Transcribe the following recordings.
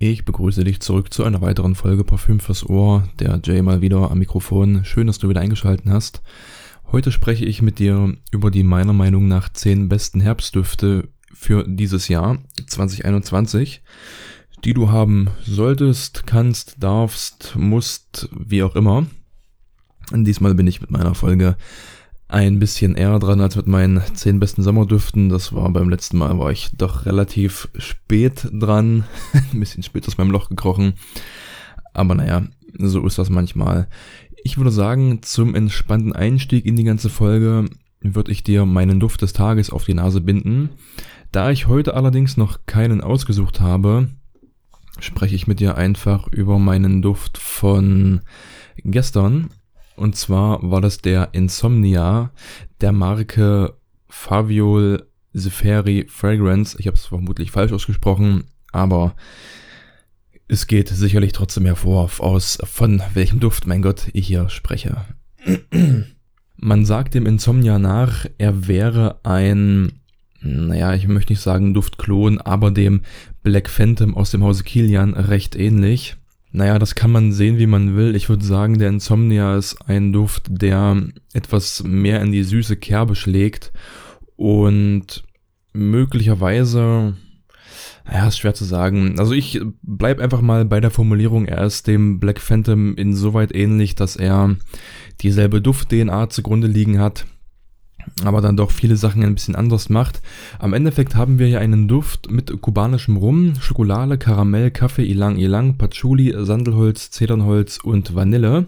Ich begrüße dich zurück zu einer weiteren Folge Parfüm fürs Ohr. Der Jay mal wieder am Mikrofon. Schön, dass du wieder eingeschaltet hast. Heute spreche ich mit dir über die meiner Meinung nach 10 besten Herbstdüfte für dieses Jahr 2021, die du haben solltest, kannst, darfst, musst, wie auch immer. Und diesmal bin ich mit meiner Folge ein bisschen eher dran als mit meinen zehn besten Sommerdüften. Das war beim letzten Mal, war ich doch relativ spät dran. ein bisschen spät aus meinem Loch gekrochen. Aber naja, so ist das manchmal. Ich würde sagen, zum entspannten Einstieg in die ganze Folge würde ich dir meinen Duft des Tages auf die Nase binden. Da ich heute allerdings noch keinen ausgesucht habe, spreche ich mit dir einfach über meinen Duft von gestern. Und zwar war das der Insomnia der Marke Faviol Zeferi Fragrance. Ich habe es vermutlich falsch ausgesprochen, aber es geht sicherlich trotzdem hervor, aus von welchem Duft, mein Gott, ich hier spreche. Man sagt dem Insomnia nach, er wäre ein, naja, ich möchte nicht sagen Duftklon, aber dem Black Phantom aus dem Hause Kilian recht ähnlich. Naja, das kann man sehen, wie man will. Ich würde sagen, der Insomnia ist ein Duft, der etwas mehr in die süße Kerbe schlägt und möglicherweise, ja, ist schwer zu sagen. Also ich bleib einfach mal bei der Formulierung, er ist dem Black Phantom insoweit ähnlich, dass er dieselbe Duft-DNA zugrunde liegen hat aber dann doch viele Sachen ein bisschen anders macht. Am Endeffekt haben wir hier einen Duft mit kubanischem Rum, Schokolade, Karamell, Kaffee, Ilang Ilang, Patchouli, Sandelholz, Zedernholz und Vanille.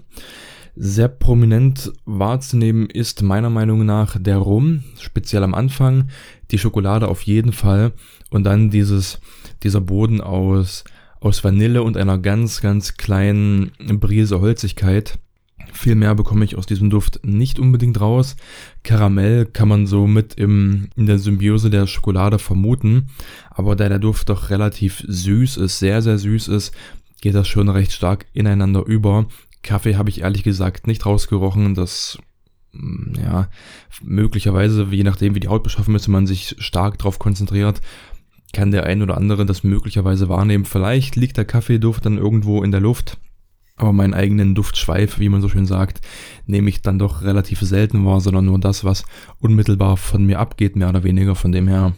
Sehr prominent wahrzunehmen ist meiner Meinung nach der Rum, speziell am Anfang, die Schokolade auf jeden Fall und dann dieses, dieser Boden aus, aus Vanille und einer ganz, ganz kleinen Brise Holzigkeit viel mehr bekomme ich aus diesem Duft nicht unbedingt raus. Karamell kann man so mit im, in der Symbiose der Schokolade vermuten. Aber da der Duft doch relativ süß ist, sehr, sehr süß ist, geht das schon recht stark ineinander über. Kaffee habe ich ehrlich gesagt nicht rausgerochen. Das, mm, ja, möglicherweise, je nachdem wie die Haut beschaffen ist, wenn man sich stark darauf konzentriert, kann der ein oder andere das möglicherweise wahrnehmen. Vielleicht liegt der Kaffeeduft dann irgendwo in der Luft aber meinen eigenen Duftschweif, wie man so schön sagt, nehme ich dann doch relativ selten wahr, sondern nur das, was unmittelbar von mir abgeht, mehr oder weniger. Von dem her,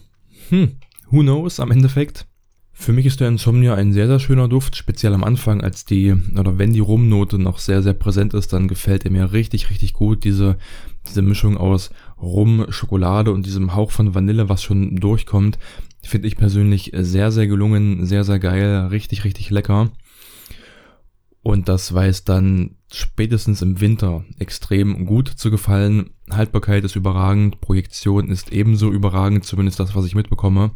hm, who knows am Endeffekt. Für mich ist der Insomnia ein sehr, sehr schöner Duft, speziell am Anfang, als die, oder wenn die Rumnote noch sehr, sehr präsent ist, dann gefällt er mir richtig, richtig gut. Diese, diese Mischung aus Rum, Schokolade und diesem Hauch von Vanille, was schon durchkommt, finde ich persönlich sehr, sehr gelungen, sehr, sehr geil, richtig, richtig lecker. Und das weiß dann spätestens im Winter extrem gut zu gefallen. Haltbarkeit ist überragend, Projektion ist ebenso überragend, zumindest das, was ich mitbekomme.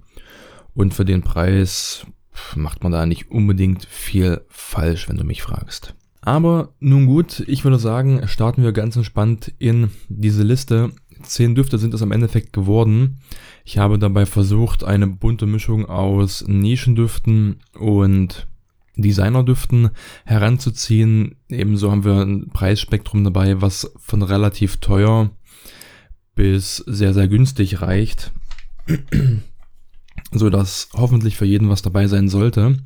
Und für den Preis macht man da nicht unbedingt viel falsch, wenn du mich fragst. Aber nun gut, ich würde sagen, starten wir ganz entspannt in diese Liste. Zehn Düfte sind es am Endeffekt geworden. Ich habe dabei versucht, eine bunte Mischung aus Nischendüften und Designerdüften heranzuziehen. Ebenso haben wir ein Preisspektrum dabei, was von relativ teuer bis sehr, sehr günstig reicht. so dass hoffentlich für jeden was dabei sein sollte.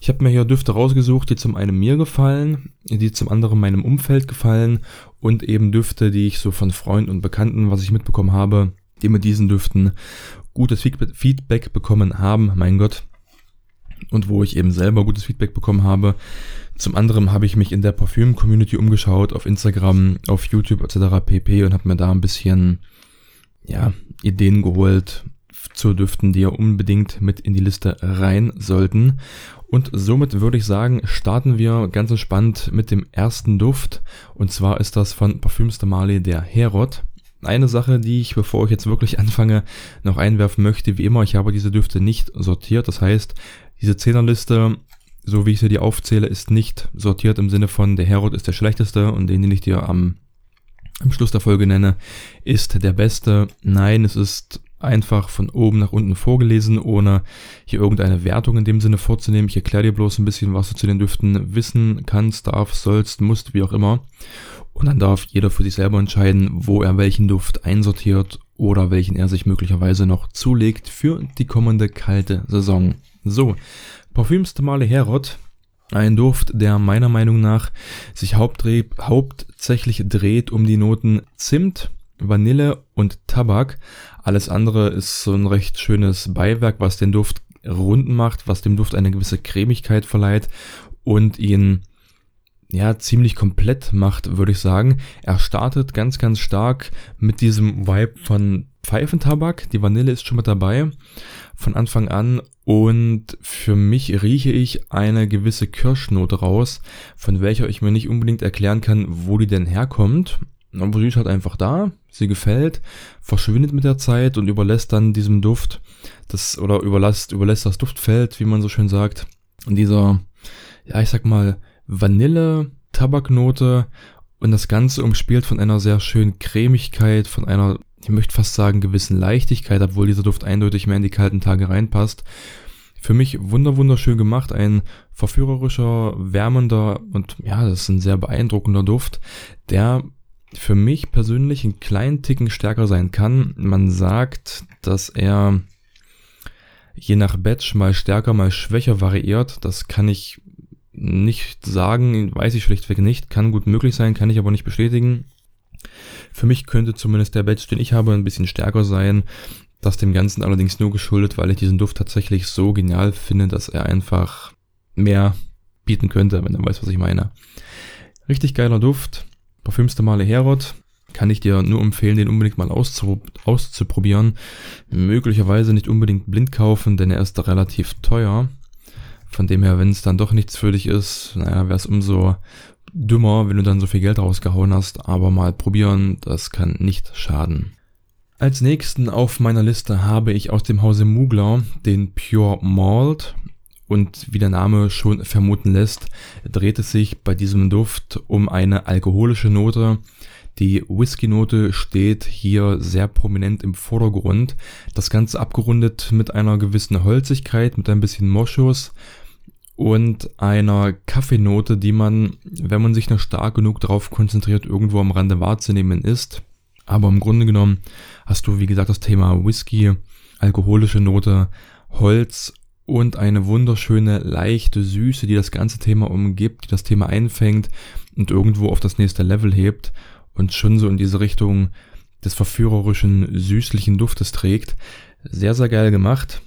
Ich habe mir hier Düfte rausgesucht, die zum einen mir gefallen, die zum anderen meinem Umfeld gefallen und eben Düfte, die ich so von Freunden und Bekannten, was ich mitbekommen habe, die mit diesen Düften gutes Feedback bekommen haben. Mein Gott, und wo ich eben selber gutes Feedback bekommen habe. Zum anderen habe ich mich in der Parfüm-Community umgeschaut, auf Instagram, auf YouTube etc. pp. und habe mir da ein bisschen ja, Ideen geholt zu Düften, die ja unbedingt mit in die Liste rein sollten. Und somit würde ich sagen, starten wir ganz entspannt mit dem ersten Duft. Und zwar ist das von Parfüms de Marley der Herod. Eine Sache, die ich, bevor ich jetzt wirklich anfange, noch einwerfen möchte, wie immer, ich habe diese Düfte nicht sortiert. Das heißt, diese Zehnerliste, so wie ich sie dir aufzähle, ist nicht sortiert im Sinne von der Herod ist der schlechteste und den, den ich dir am, am Schluss der Folge nenne, ist der beste. Nein, es ist einfach von oben nach unten vorgelesen, ohne hier irgendeine Wertung in dem Sinne vorzunehmen. Ich erkläre dir bloß ein bisschen, was du zu den Düften wissen kannst, darfst, sollst, musst, wie auch immer. Und dann darf jeder für sich selber entscheiden, wo er welchen Duft einsortiert oder welchen er sich möglicherweise noch zulegt für die kommende kalte Saison. So, Parfümstamale Herod. Ein Duft, der meiner Meinung nach sich hauptsächlich dreht um die Noten Zimt, Vanille und Tabak. Alles andere ist so ein recht schönes Beiwerk, was den Duft rund macht, was dem Duft eine gewisse Cremigkeit verleiht und ihn ja ziemlich komplett macht, würde ich sagen. Er startet ganz, ganz stark mit diesem Vibe von Pfeifentabak. Die Vanille ist schon mit dabei von Anfang an und für mich rieche ich eine gewisse Kirschnote raus, von welcher ich mir nicht unbedingt erklären kann, wo die denn herkommt. Aber sie ist halt einfach da, sie gefällt, verschwindet mit der Zeit und überlässt dann diesem Duft das oder überlässt, überlässt das Duftfeld, wie man so schön sagt. Und dieser, ja, ich sag mal, Vanille, Tabaknote und das Ganze umspielt von einer sehr schönen Cremigkeit, von einer, ich möchte fast sagen, gewissen Leichtigkeit, obwohl dieser Duft eindeutig mehr in die kalten Tage reinpasst. Für mich wunder wunderschön gemacht, ein verführerischer, wärmender und ja, das ist ein sehr beeindruckender Duft, der für mich persönlich einen kleinen Ticken stärker sein kann. Man sagt, dass er je nach Batch mal stärker, mal schwächer variiert. Das kann ich nicht sagen, weiß ich schlichtweg nicht. Kann gut möglich sein, kann ich aber nicht bestätigen. Für mich könnte zumindest der Batch, den ich habe, ein bisschen stärker sein. Das dem Ganzen allerdings nur geschuldet, weil ich diesen Duft tatsächlich so genial finde, dass er einfach mehr bieten könnte, wenn du weißt, was ich meine. Richtig geiler Duft. Parfümste Male Herod kann ich dir nur empfehlen, den unbedingt mal auszuprobieren. Möglicherweise nicht unbedingt blind kaufen, denn er ist relativ teuer. Von dem her, wenn es dann doch nichts für dich ist, naja, wäre es umso dümmer, wenn du dann so viel Geld rausgehauen hast. Aber mal probieren, das kann nicht schaden. Als nächsten auf meiner Liste habe ich aus dem Hause Mugler den Pure Malt. Und wie der Name schon vermuten lässt, dreht es sich bei diesem Duft um eine alkoholische Note, die Whisky-Note steht hier sehr prominent im Vordergrund. Das Ganze abgerundet mit einer gewissen Holzigkeit, mit ein bisschen Moschus und einer Kaffeenote, die man, wenn man sich noch stark genug darauf konzentriert, irgendwo am Rande wahrzunehmen ist. Aber im Grunde genommen hast du, wie gesagt, das Thema Whisky, alkoholische Note, Holz und eine wunderschöne, leichte Süße, die das ganze Thema umgibt, die das Thema einfängt und irgendwo auf das nächste Level hebt und schon so in diese Richtung des verführerischen, süßlichen Duftes trägt. Sehr, sehr geil gemacht.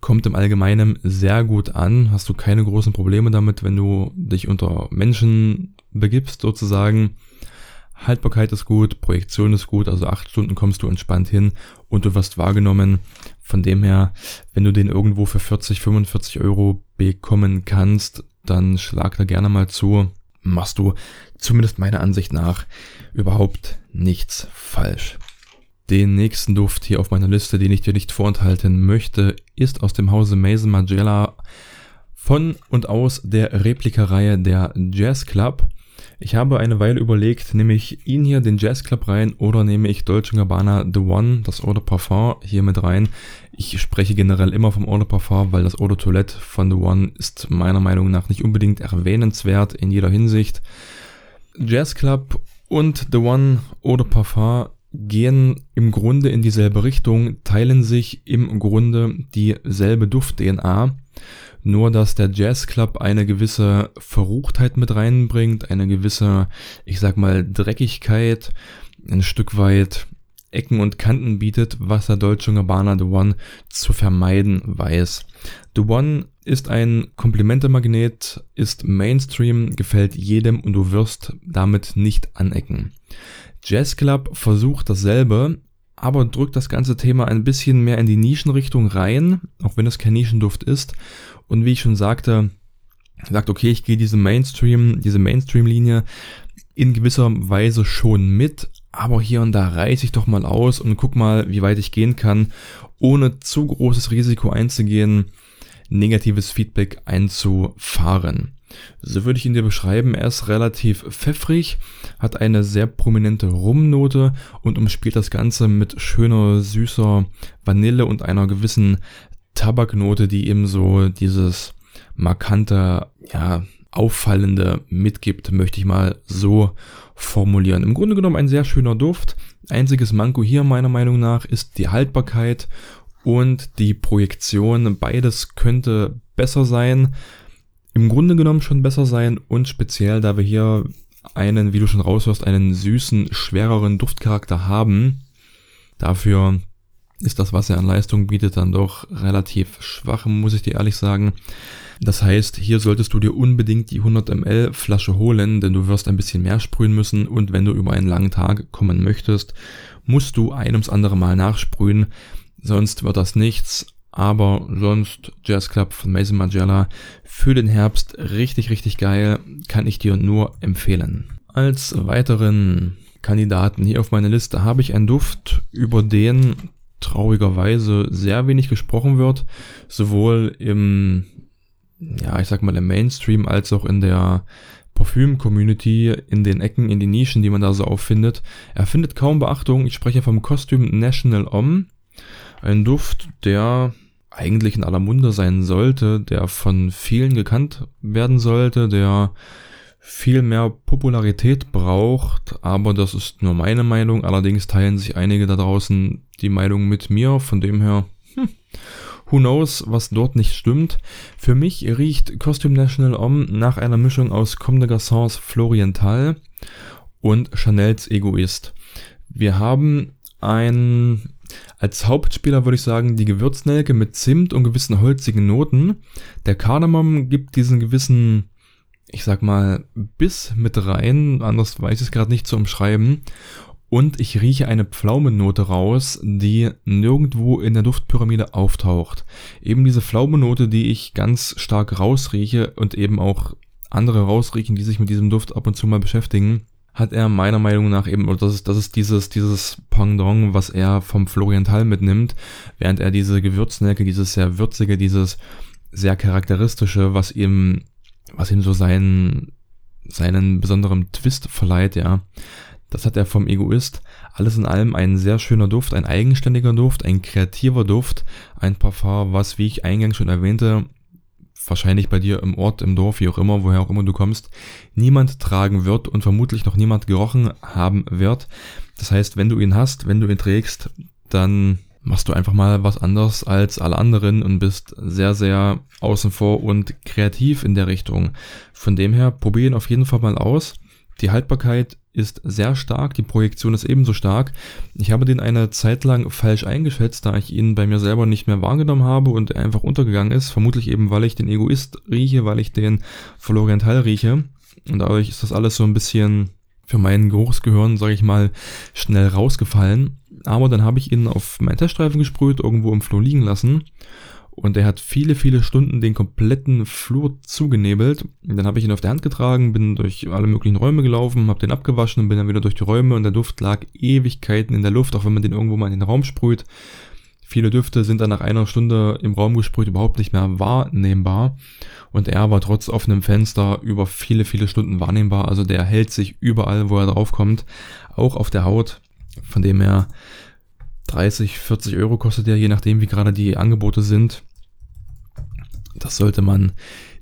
Kommt im Allgemeinen sehr gut an. Hast du keine großen Probleme damit, wenn du dich unter Menschen begibst, sozusagen. Haltbarkeit ist gut, Projektion ist gut, also acht Stunden kommst du entspannt hin und du wirst wahrgenommen. Von dem her, wenn du den irgendwo für 40, 45 Euro bekommen kannst, dann schlag da gerne mal zu machst du zumindest meiner Ansicht nach überhaupt nichts falsch. Den nächsten Duft hier auf meiner Liste, den ich dir nicht vorenthalten möchte, ist aus dem Hause Mason Margiela von und aus der Replikareihe der Jazz Club. Ich habe eine Weile überlegt, nehme ich ihn hier, den Jazz Club rein, oder nehme ich Dolce Gabbana The One, das Eau de Parfum, hier mit rein. Ich spreche generell immer vom Eau de Parfum, weil das Eau de Toilette von The One ist meiner Meinung nach nicht unbedingt erwähnenswert in jeder Hinsicht. Jazz Club und The One Eau de Parfum gehen im Grunde in dieselbe Richtung, teilen sich im Grunde dieselbe Duft-DNA. Nur, dass der Jazz Club eine gewisse Verruchtheit mit reinbringt, eine gewisse, ich sag mal, Dreckigkeit, ein Stück weit Ecken und Kanten bietet, was der Deutsche Gabbana The One zu vermeiden weiß. The One ist ein Komplimente-Magnet, ist Mainstream, gefällt jedem und du wirst damit nicht anecken. Jazz Club versucht dasselbe, aber drückt das ganze Thema ein bisschen mehr in die Nischenrichtung rein, auch wenn es kein Nischenduft ist. Und wie ich schon sagte, sagt, okay, ich gehe diese Mainstream, diese Mainstream-Linie in gewisser Weise schon mit, aber hier und da reiße ich doch mal aus und guck mal, wie weit ich gehen kann, ohne zu großes Risiko einzugehen, negatives Feedback einzufahren. So würde ich ihn dir beschreiben. Er ist relativ pfeffrig, hat eine sehr prominente Rumnote und umspielt das Ganze mit schöner, süßer Vanille und einer gewissen Tabaknote, die eben so dieses markante, ja, auffallende mitgibt, möchte ich mal so formulieren. Im Grunde genommen ein sehr schöner Duft. Einziges Manko hier meiner Meinung nach ist die Haltbarkeit und die Projektion. Beides könnte besser sein. Im Grunde genommen schon besser sein und speziell, da wir hier einen, wie du schon raushörst, einen süßen, schwereren Duftcharakter haben. Dafür ist das, was er an Leistung bietet, dann doch relativ schwach, muss ich dir ehrlich sagen. Das heißt, hier solltest du dir unbedingt die 100 ml Flasche holen, denn du wirst ein bisschen mehr sprühen müssen und wenn du über einen langen Tag kommen möchtest, musst du ein ums andere Mal nachsprühen, sonst wird das nichts. Aber sonst Jazz Club von Mason Magella für den Herbst richtig, richtig geil, kann ich dir nur empfehlen. Als weiteren Kandidaten hier auf meiner Liste habe ich einen Duft, über den traurigerweise sehr wenig gesprochen wird, sowohl im, ja, ich sag mal im Mainstream als auch in der Parfüm-Community, in den Ecken, in den Nischen, die man da so auffindet. Er findet kaum Beachtung. Ich spreche vom Kostüm National Om. Ein Duft, der eigentlich in aller Munde sein sollte, der von vielen gekannt werden sollte, der viel mehr Popularität braucht, aber das ist nur meine Meinung. Allerdings teilen sich einige da draußen die Meinung mit mir, von dem her, hm, who knows, was dort nicht stimmt. Für mich riecht Costume National Homme nach einer Mischung aus Comme des Garçons Floriental und Chanels Egoist. Wir haben ein als Hauptspieler würde ich sagen, die Gewürznelke mit Zimt und gewissen holzigen Noten. Der Kardamom gibt diesen gewissen ich sag mal, Biss mit rein, anders weiß ich es gerade nicht zu umschreiben. Und ich rieche eine Pflaumennote raus, die nirgendwo in der Duftpyramide auftaucht. Eben diese Pflaumennote, die ich ganz stark rausrieche und eben auch andere rausriechen, die sich mit diesem Duft ab und zu mal beschäftigen, hat er meiner Meinung nach eben, oder das ist, das ist dieses, dieses Pendant, was er vom Floriental mitnimmt, während er diese Gewürznelke, dieses sehr würzige, dieses sehr charakteristische, was ihm was ihm so seinen, seinen besonderen Twist verleiht, ja. Das hat er vom Egoist. Alles in allem ein sehr schöner Duft, ein eigenständiger Duft, ein kreativer Duft, ein Parfum, was, wie ich eingangs schon erwähnte, wahrscheinlich bei dir im Ort, im Dorf, wie auch immer, woher auch immer du kommst, niemand tragen wird und vermutlich noch niemand gerochen haben wird. Das heißt, wenn du ihn hast, wenn du ihn trägst, dann machst du einfach mal was anderes als alle anderen und bist sehr, sehr außen vor und kreativ in der Richtung. Von dem her, probieren auf jeden Fall mal aus. Die Haltbarkeit ist sehr stark, die Projektion ist ebenso stark. Ich habe den eine Zeit lang falsch eingeschätzt, da ich ihn bei mir selber nicht mehr wahrgenommen habe und er einfach untergegangen ist. Vermutlich eben, weil ich den Egoist rieche, weil ich den Floriental rieche. Und dadurch ist das alles so ein bisschen für mein Geruchsgehirn, sage ich mal, schnell rausgefallen. Aber dann habe ich ihn auf meinen Teststreifen gesprüht, irgendwo im Flur liegen lassen. Und er hat viele, viele Stunden den kompletten Flur zugenebelt. Und dann habe ich ihn auf der Hand getragen, bin durch alle möglichen Räume gelaufen, habe den abgewaschen und bin dann wieder durch die Räume und der Duft lag Ewigkeiten in der Luft, auch wenn man den irgendwo mal in den Raum sprüht. Viele Düfte sind dann nach einer Stunde im Raum gesprüht überhaupt nicht mehr wahrnehmbar. Und er war trotz offenem Fenster über viele, viele Stunden wahrnehmbar. Also der hält sich überall, wo er draufkommt. Auch auf der Haut von dem her 30, 40 Euro kostet der, je nachdem wie gerade die Angebote sind. Das sollte man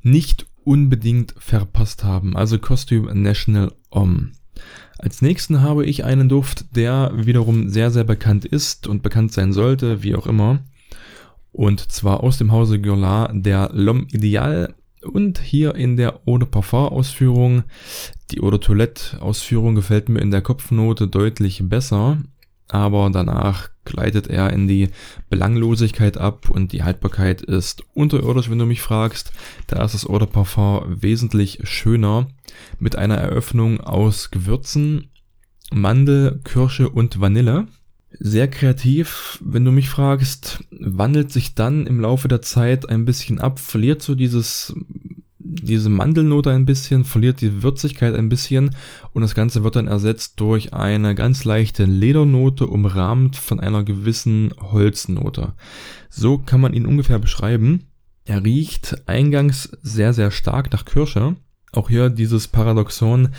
nicht unbedingt verpasst haben. Also Costume National Om. Als nächsten habe ich einen Duft, der wiederum sehr, sehr bekannt ist und bekannt sein sollte, wie auch immer. Und zwar aus dem Hause Guerlain, der L'Homme Ideal und hier in der Eau de Parfum Ausführung, die Eau de Toilette Ausführung gefällt mir in der Kopfnote deutlich besser, aber danach gleitet er in die Belanglosigkeit ab und die Haltbarkeit ist unterirdisch, wenn du mich fragst. Da ist das Eau de Parfum wesentlich schöner mit einer Eröffnung aus Gewürzen, Mandel, Kirsche und Vanille sehr kreativ, wenn du mich fragst, wandelt sich dann im Laufe der Zeit ein bisschen ab, verliert so dieses, diese Mandelnote ein bisschen, verliert die Würzigkeit ein bisschen und das Ganze wird dann ersetzt durch eine ganz leichte Ledernote, umrahmt von einer gewissen Holznote. So kann man ihn ungefähr beschreiben. Er riecht eingangs sehr, sehr stark nach Kirsche auch hier dieses Paradoxon,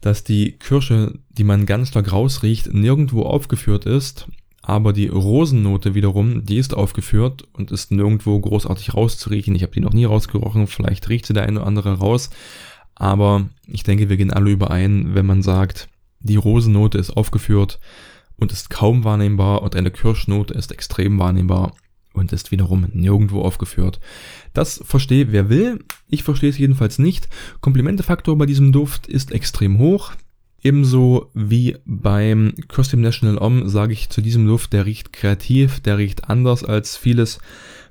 dass die Kirsche, die man ganz stark rausriecht, nirgendwo aufgeführt ist, aber die Rosennote wiederum, die ist aufgeführt und ist nirgendwo großartig rauszuriechen. Ich habe die noch nie rausgerochen, vielleicht riecht sie der eine oder andere raus, aber ich denke, wir gehen alle überein, wenn man sagt, die Rosennote ist aufgeführt und ist kaum wahrnehmbar und eine Kirschnote ist extrem wahrnehmbar. und ist wiederum nirgendwo aufgeführt. Das verstehe wer will, ich verstehe es jedenfalls nicht. Komplimentefaktor bei diesem Duft ist extrem hoch. Ebenso wie beim Costume National Om sage ich zu diesem Duft, der riecht kreativ, der riecht anders als vieles,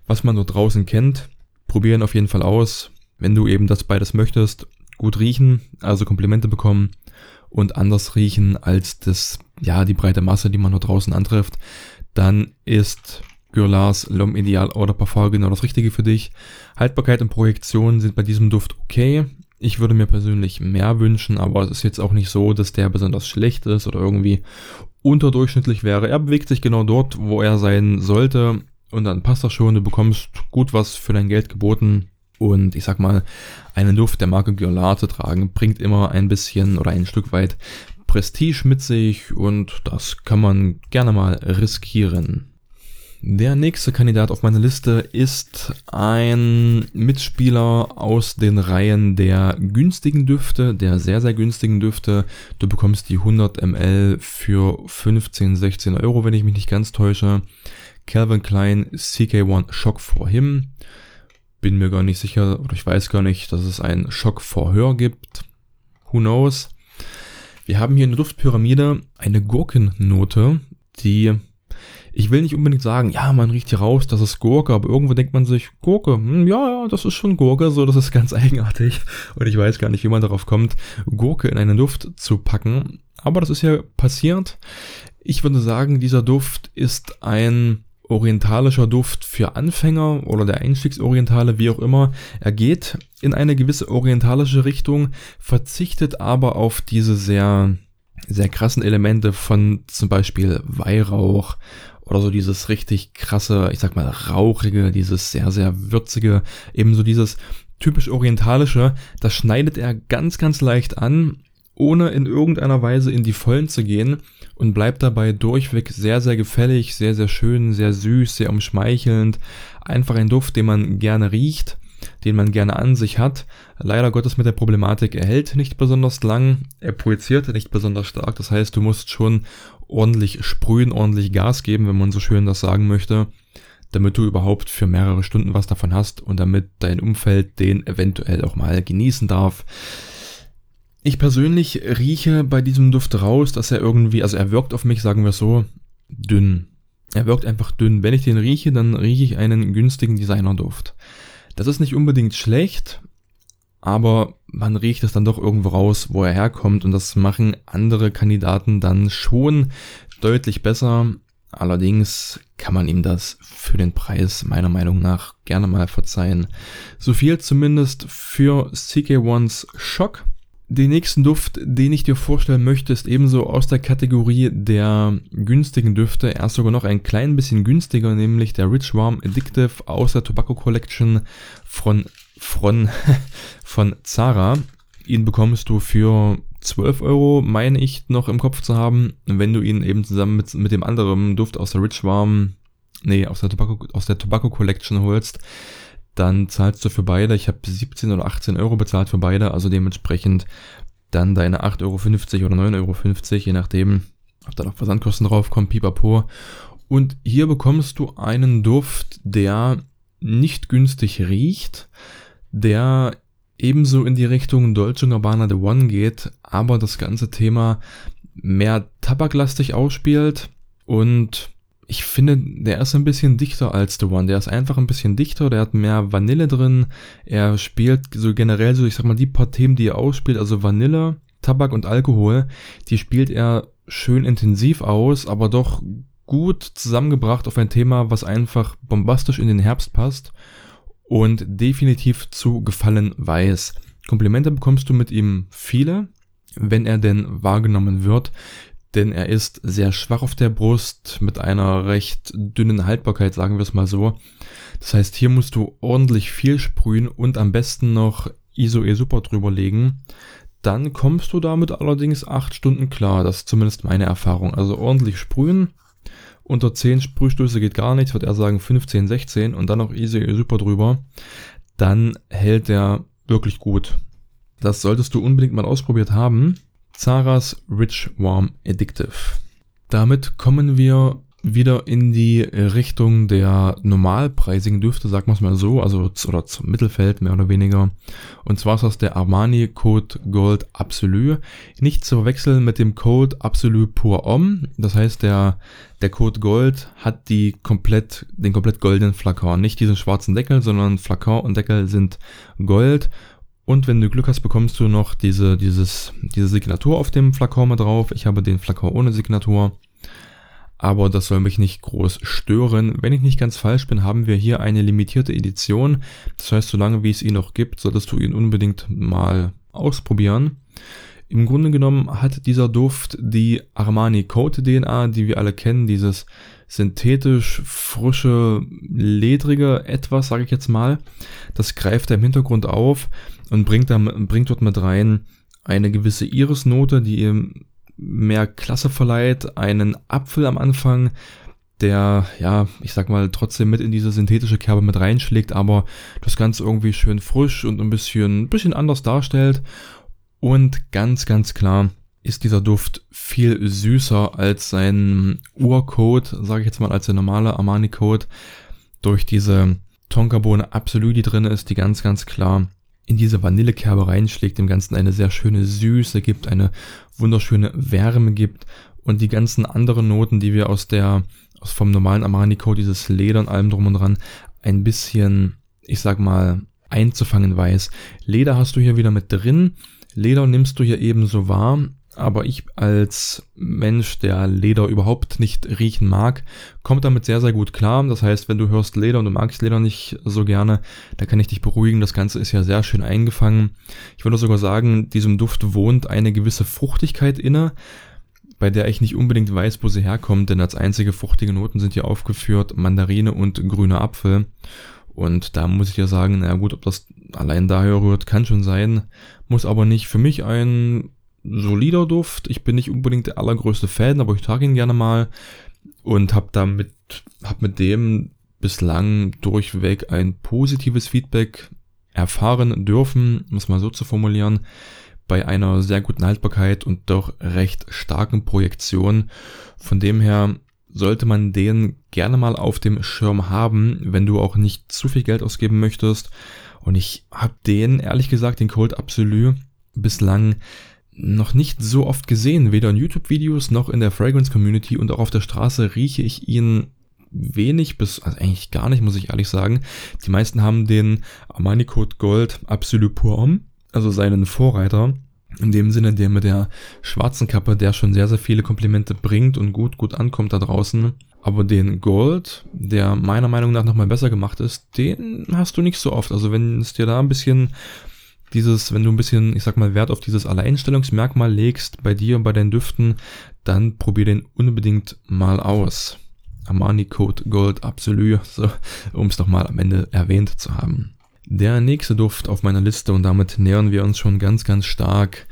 was man dort draußen kennt. Probieren auf jeden Fall aus. Wenn du eben das beides möchtest, gut riechen, also Komplimente bekommen und anders riechen als das, ja, die breite Masse, die man dort draußen antrifft, dann ist Guerlain's L'Homme Ideal oder Parfum genau das Richtige für dich. Haltbarkeit und Projektion sind bei diesem Duft okay. Ich würde mir persönlich mehr wünschen, aber es ist jetzt auch nicht so, dass der besonders schlecht ist oder irgendwie unterdurchschnittlich wäre. Er bewegt sich genau dort, wo er sein sollte und dann passt das schon. Du bekommst gut was für dein Geld geboten. Und ich sag mal, einen Duft der Marke Guerlain zu tragen, bringt immer ein bisschen oder ein Stück weit Prestige mit sich und das kann man gerne mal riskieren. Der nächste Kandidat auf meiner Liste ist ein Mitspieler aus den Reihen der günstigen Düfte, der sehr, sehr günstigen Düfte. Du bekommst die 100 ml für 15, 16 Euro, wenn ich mich nicht ganz täusche. Calvin Klein CK1 Shock for Him. Bin mir gar nicht sicher, oder ich weiß gar nicht, dass es einen Shock for Her gibt. Who knows? Wir haben hier in der Duftpyramide eine Gurkennote, die ich will nicht unbedingt sagen, ja, man riecht hier raus, das ist Gurke, aber irgendwo denkt man sich, Gurke, hm, ja, ja, das ist schon Gurke, so, das ist ganz eigenartig. Und ich weiß gar nicht, wie man darauf kommt, Gurke in einen Duft zu packen. Aber das ist ja passiert. Ich würde sagen, dieser Duft ist ein orientalischer Duft für Anfänger oder der Einstiegsorientale, wie auch immer. Er geht in eine gewisse orientalische Richtung, verzichtet aber auf diese sehr, sehr krassen Elemente von zum Beispiel Weihrauch oder so dieses richtig krasse, ich sag mal, rauchige, dieses sehr, sehr würzige, ebenso dieses typisch orientalische, das schneidet er ganz, ganz leicht an, ohne in irgendeiner Weise in die Vollen zu gehen und bleibt dabei durchweg sehr, sehr gefällig, sehr, sehr schön, sehr süß, sehr umschmeichelnd. Einfach ein Duft, den man gerne riecht, den man gerne an sich hat. Leider Gottes mit der Problematik, er hält nicht besonders lang, er projiziert nicht besonders stark. Das heißt, du musst schon ordentlich sprühen, ordentlich Gas geben, wenn man so schön das sagen möchte, damit du überhaupt für mehrere Stunden was davon hast und damit dein Umfeld den eventuell auch mal genießen darf. Ich persönlich rieche bei diesem Duft raus, dass er irgendwie, also er wirkt auf mich, sagen wir so, dünn. Er wirkt einfach dünn. Wenn ich den rieche, dann rieche ich einen günstigen Designerduft. Das ist nicht unbedingt schlecht, aber man riecht es dann doch irgendwo raus, wo er herkommt und das machen andere Kandidaten dann schon deutlich besser. Allerdings kann man ihm das für den Preis meiner Meinung nach gerne mal verzeihen. So viel zumindest für CK1's Shock. Den nächsten Duft, den ich dir vorstellen möchte, ist ebenso aus der Kategorie der günstigen Düfte. Er ist sogar noch ein klein bisschen günstiger, nämlich der Rich Warm Addictive aus der Tobacco Collection von von, von Zara. Ihn bekommst du für 12 Euro, meine ich, noch im Kopf zu haben, wenn du ihn eben zusammen mit, mit dem anderen Duft aus der Rich Warm, nee, aus der Tobacco, aus der Tobacco Collection holst, dann zahlst du für beide, ich habe 17 oder 18 Euro bezahlt für beide, also dementsprechend dann deine 8,50 Euro oder 9,50 Euro, je nachdem, ob da noch Versandkosten draufkommen, pipapo. Und hier bekommst du einen Duft, der nicht günstig riecht, der ebenso in die Richtung Dolce Gabbana The One geht, aber das ganze Thema mehr tabaklastig ausspielt und ich finde, der ist ein bisschen dichter als The One. Der ist einfach ein bisschen dichter, der hat mehr Vanille drin. Er spielt so generell so, ich sag mal, die paar Themen, die er ausspielt, also Vanille, Tabak und Alkohol, die spielt er schön intensiv aus, aber doch gut zusammengebracht auf ein Thema, was einfach bombastisch in den Herbst passt und definitiv zu gefallen weiß. Komplimente bekommst du mit ihm viele, wenn er denn wahrgenommen wird, denn er ist sehr schwach auf der Brust mit einer recht dünnen Haltbarkeit, sagen wir es mal so. Das heißt, hier musst du ordentlich viel sprühen und am besten noch ISO-E super drüber legen. Dann kommst du damit allerdings acht Stunden klar. Das ist zumindest meine Erfahrung. Also ordentlich sprühen, unter 10 Sprühstöße geht gar nichts, wird er sagen 15, 16 und dann noch easy super drüber. Dann hält der wirklich gut. Das solltest du unbedingt mal ausprobiert haben. Zara's Rich Warm Addictive. Damit kommen wir wieder in die Richtung der normalpreisigen Düfte, sagen wir es mal so, also oder zum Mittelfeld mehr oder weniger. Und zwar ist das der Armani Code Gold Absolu. Nicht zu verwechseln mit dem Code Absolu Pur Homme. Das heißt, der, der Code Gold hat die komplett, den komplett goldenen Flakon. Nicht diesen schwarzen Deckel, sondern Flakon und Deckel sind Gold. Und wenn du Glück hast, bekommst du noch diese, dieses, diese Signatur auf dem Flakon mit drauf. Ich habe den Flakon ohne Signatur aber das soll mich nicht groß stören. Wenn ich nicht ganz falsch bin, haben wir hier eine limitierte Edition. Das heißt, solange wie es ihn noch gibt, solltest du ihn unbedingt mal ausprobieren. Im Grunde genommen hat dieser Duft die Armani Coat DNA, die wir alle kennen, dieses synthetisch frische, ledrige etwas, sage ich jetzt mal. Das greift er im Hintergrund auf und bringt, dann, bringt dort mit rein eine gewisse Irisnote, die ihm mehr Klasse verleiht, einen Apfel am Anfang, der, ja, ich sag mal, trotzdem mit in diese synthetische Kerbe mit reinschlägt, aber das Ganze irgendwie schön frisch und ein bisschen, ein bisschen anders darstellt. Und ganz, ganz klar ist dieser Duft viel süßer als sein Urcode, sage ich jetzt mal, als der normale Armani-Code. Durch diese Tonkabohne Absolut, die drin ist, die ganz, ganz klar in diese Vanillekerbe reinschlägt, dem Ganzen eine sehr schöne Süße gibt, eine wunderschöne Wärme gibt und die ganzen anderen Noten, die wir aus der, aus vom normalen Armani-Code, dieses Leder und allem drum und dran, ein bisschen, ich sag mal, einzufangen weiß. Leder hast du hier wieder mit drin. Leder nimmst du hier ebenso wahr, aber ich als Mensch, der Leder überhaupt nicht riechen mag, kommt damit sehr, sehr gut klar. Das heißt, wenn du hörst Leder und du magst Leder nicht so gerne, da kann ich dich beruhigen. Das Ganze ist ja sehr schön eingefangen. Ich würde sogar sagen, diesem Duft wohnt eine gewisse Fruchtigkeit inne, bei der ich nicht unbedingt weiß, wo sie herkommt, denn als einzige fruchtige Noten sind hier aufgeführt Mandarine und grüner Apfel. Und da muss ich ja sagen, naja gut, ob das allein daher rührt, kann schon sein, muss aber nicht. Für mich ein solider Duft. Ich bin nicht unbedingt der allergrößte Fan, aber ich trage ihn gerne mal und habe damit, hab mit dem bislang durchweg ein positives Feedback erfahren dürfen, muss man so zu formulieren, bei einer sehr guten Haltbarkeit und doch recht starken Projektion. Von dem her sollte man den gerne mal auf dem Schirm haben, wenn du auch nicht zu viel Geld ausgeben möchtest. Und ich habe den, ehrlich gesagt, den Cold Absolu bislang noch nicht so oft gesehen, weder in YouTube-Videos noch in der Fragrance-Community und auch auf der Straße rieche ich ihn wenig bis, also eigentlich gar nicht, muss ich ehrlich sagen. Die meisten haben den Armani Code Gold Absolut Pour Homme, also seinen Vorreiter. In dem Sinne, der mit der schwarzen Kappe, der schon sehr, sehr viele Komplimente bringt und gut, gut ankommt da draußen. Aber den Gold, der meiner Meinung nach nochmal besser gemacht ist, den hast du nicht so oft. Also wenn es dir da ein bisschen dieses, wenn du ein bisschen, ich sag mal, Wert auf dieses Alleinstellungsmerkmal legst bei dir und bei deinen Düften, dann probier den unbedingt mal aus. Armani Code Gold Absolut, so, um es nochmal am Ende erwähnt zu haben. Der nächste Duft auf meiner Liste und damit nähern wir uns schon ganz, ganz stark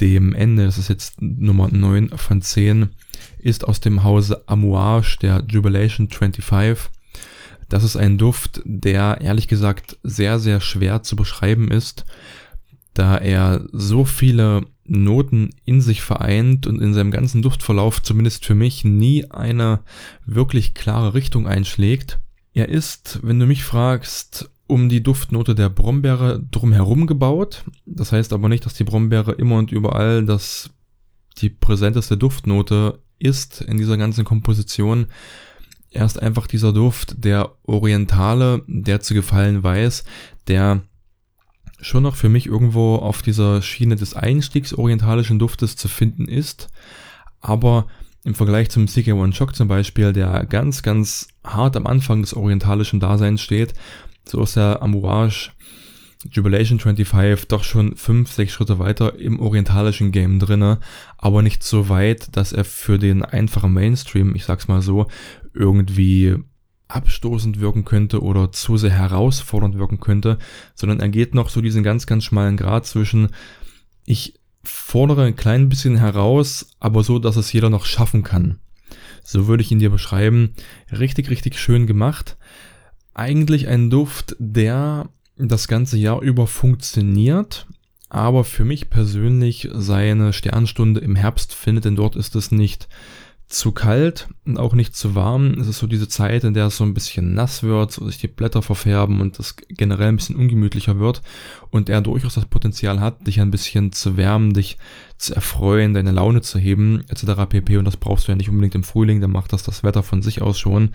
dem Ende, das ist jetzt Nummer 9 von 10, ist aus dem Hause Amouage der Jubilation 25 das ist ein Duft, der ehrlich gesagt sehr, sehr schwer zu beschreiben ist, da er so viele Noten in sich vereint und in seinem ganzen Duftverlauf zumindest für mich nie eine wirklich klare Richtung einschlägt. Er ist, wenn du mich fragst, um die Duftnote der Brombeere drumherum gebaut. Das heißt aber nicht, dass die Brombeere immer und überall das die präsenteste Duftnote ist in dieser ganzen Komposition, er ist einfach dieser Duft, der Orientale, der zu gefallen weiß, der schon noch für mich irgendwo auf dieser Schiene des Einstiegs orientalischen Duftes zu finden ist, aber im Vergleich zum CK One Shock zum Beispiel, der ganz, ganz hart am Anfang des orientalischen Daseins steht, so ist der Amouage Jubilation 25 doch schon fünf, sechs Schritte weiter im orientalischen Game drinne, aber nicht so weit, dass er für den einfachen Mainstream, ich sag's mal so, irgendwie abstoßend wirken könnte oder zu sehr herausfordernd wirken könnte, sondern er geht noch so diesen ganz, ganz schmalen Grad zwischen, ich fordere ein klein bisschen heraus, aber so, dass es jeder noch schaffen kann. So würde ich ihn dir beschreiben. Richtig, richtig schön gemacht. Eigentlich ein Duft, der das ganze Jahr über funktioniert, aber für mich persönlich seine Sternstunde im Herbst findet, denn dort ist es nicht zu kalt und auch nicht zu warm. Es ist so diese Zeit, in der es so ein bisschen nass wird, so sich die Blätter verfärben und es generell ein bisschen ungemütlicher wird und er durchaus das Potenzial hat, dich ein bisschen zu wärmen, dich zu erfreuen, deine Laune zu heben, etc. pp. Und das brauchst du ja nicht unbedingt im Frühling, dann macht das das Wetter von sich aus schon.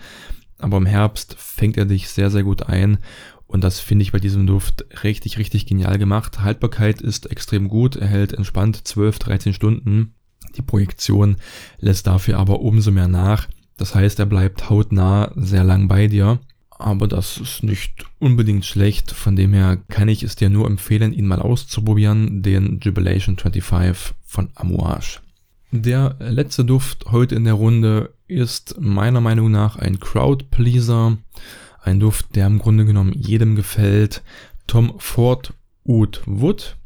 Aber im Herbst fängt er dich sehr, sehr gut ein und das finde ich bei diesem Duft richtig, richtig genial gemacht. Haltbarkeit ist extrem gut, er hält entspannt 12, 13 Stunden. Die Projektion lässt dafür aber umso mehr nach. Das heißt, er bleibt hautnah sehr lang bei dir. Aber das ist nicht unbedingt schlecht. Von dem her kann ich es dir nur empfehlen, ihn mal auszuprobieren, den Jubilation 25 von Amouage. Der letzte Duft heute in der Runde ist meiner Meinung nach ein Crowd Pleaser. Ein Duft, der im Grunde genommen jedem gefällt. Tom Ford Oud Wood.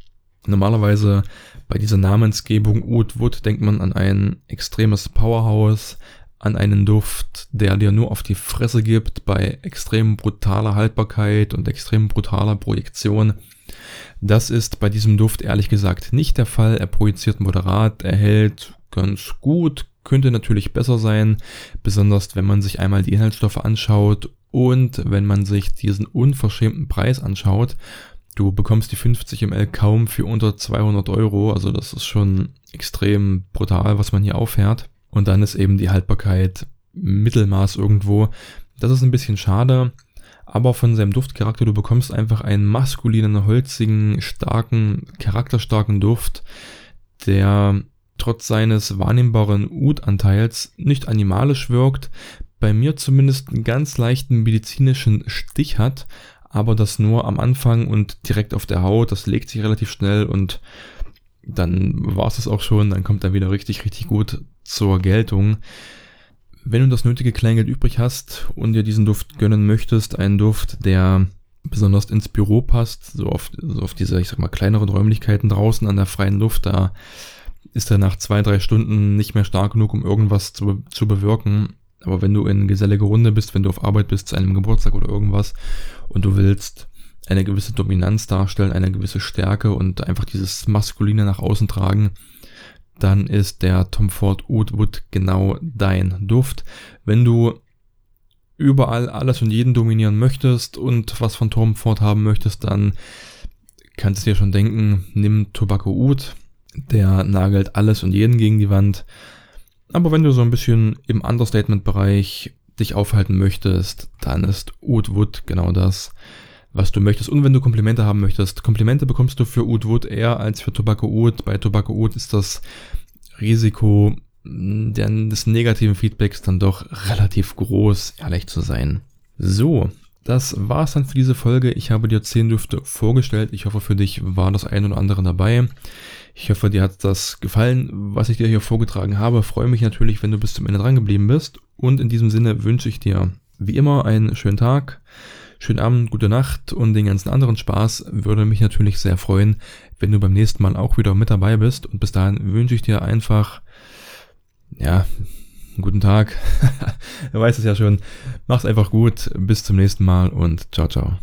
Normalerweise bei dieser Namensgebung Oud Wood denkt man an ein extremes Powerhouse, an einen Duft, der dir nur auf die Fresse gibt bei extrem brutaler Haltbarkeit und extrem brutaler Projektion. Das ist bei diesem Duft ehrlich gesagt nicht der Fall. Er projiziert moderat, er hält ganz gut, könnte natürlich besser sein, besonders wenn man sich einmal die Inhaltsstoffe anschaut und wenn man sich diesen unverschämten Preis anschaut. Du bekommst die 50 ml kaum für unter 200 Euro, also das ist schon extrem brutal, was man hier auffährt. Und dann ist eben die Haltbarkeit Mittelmaß irgendwo. Das ist ein bisschen schade, aber von seinem Duftcharakter, du bekommst einfach einen maskulinen, holzigen, starken, charakterstarken Duft, der trotz seines wahrnehmbaren Ud-Anteils nicht animalisch wirkt, bei mir zumindest einen ganz leichten medizinischen Stich hat, aber das nur am Anfang und direkt auf der Haut. Das legt sich relativ schnell und dann war es das auch schon. Dann kommt er wieder richtig, richtig gut zur Geltung. Wenn du das nötige Kleingeld übrig hast und dir diesen Duft gönnen möchtest, einen Duft, der besonders ins Büro passt, so auf, so auf diese, ich sag mal, kleineren Räumlichkeiten draußen an der freien Luft, da ist er nach zwei, drei Stunden nicht mehr stark genug, um irgendwas zu, zu bewirken. Aber wenn du in gesellige Runde bist, wenn du auf Arbeit bist, zu einem Geburtstag oder irgendwas und du willst eine gewisse Dominanz darstellen, eine gewisse Stärke und einfach dieses Maskuline nach außen tragen, dann ist der Tom Ford Oud Wood genau dein Duft. Wenn du überall alles und jeden dominieren möchtest und was von Tom Ford haben möchtest, dann kannst du dir schon denken, nimm Tobacco Oud. Der nagelt alles und jeden gegen die Wand. Aber wenn du so ein bisschen im Understatement-Bereich dich aufhalten möchtest, dann ist Oud Wood genau das, was du möchtest. Und wenn du Komplimente haben möchtest, Komplimente bekommst du für Oud Wood eher als für Tobacco Oud. Bei Tobacco Oud ist das Risiko des negativen Feedbacks dann doch relativ groß, ehrlich zu sein. So, das war's dann für diese Folge. Ich habe dir 10 Düfte vorgestellt. Ich hoffe, für dich war das ein oder andere dabei. Ich hoffe, dir hat das gefallen, was ich dir hier vorgetragen habe. Freue mich natürlich, wenn du bis zum Ende dran geblieben bist. Und in diesem Sinne wünsche ich dir wie immer einen schönen Tag, schönen Abend, gute Nacht und den ganzen anderen Spaß. Würde mich natürlich sehr freuen, wenn du beim nächsten Mal auch wieder mit dabei bist. Und bis dahin wünsche ich dir einfach, ja, guten Tag. du weißt es ja schon. Mach's einfach gut. Bis zum nächsten Mal und ciao, ciao.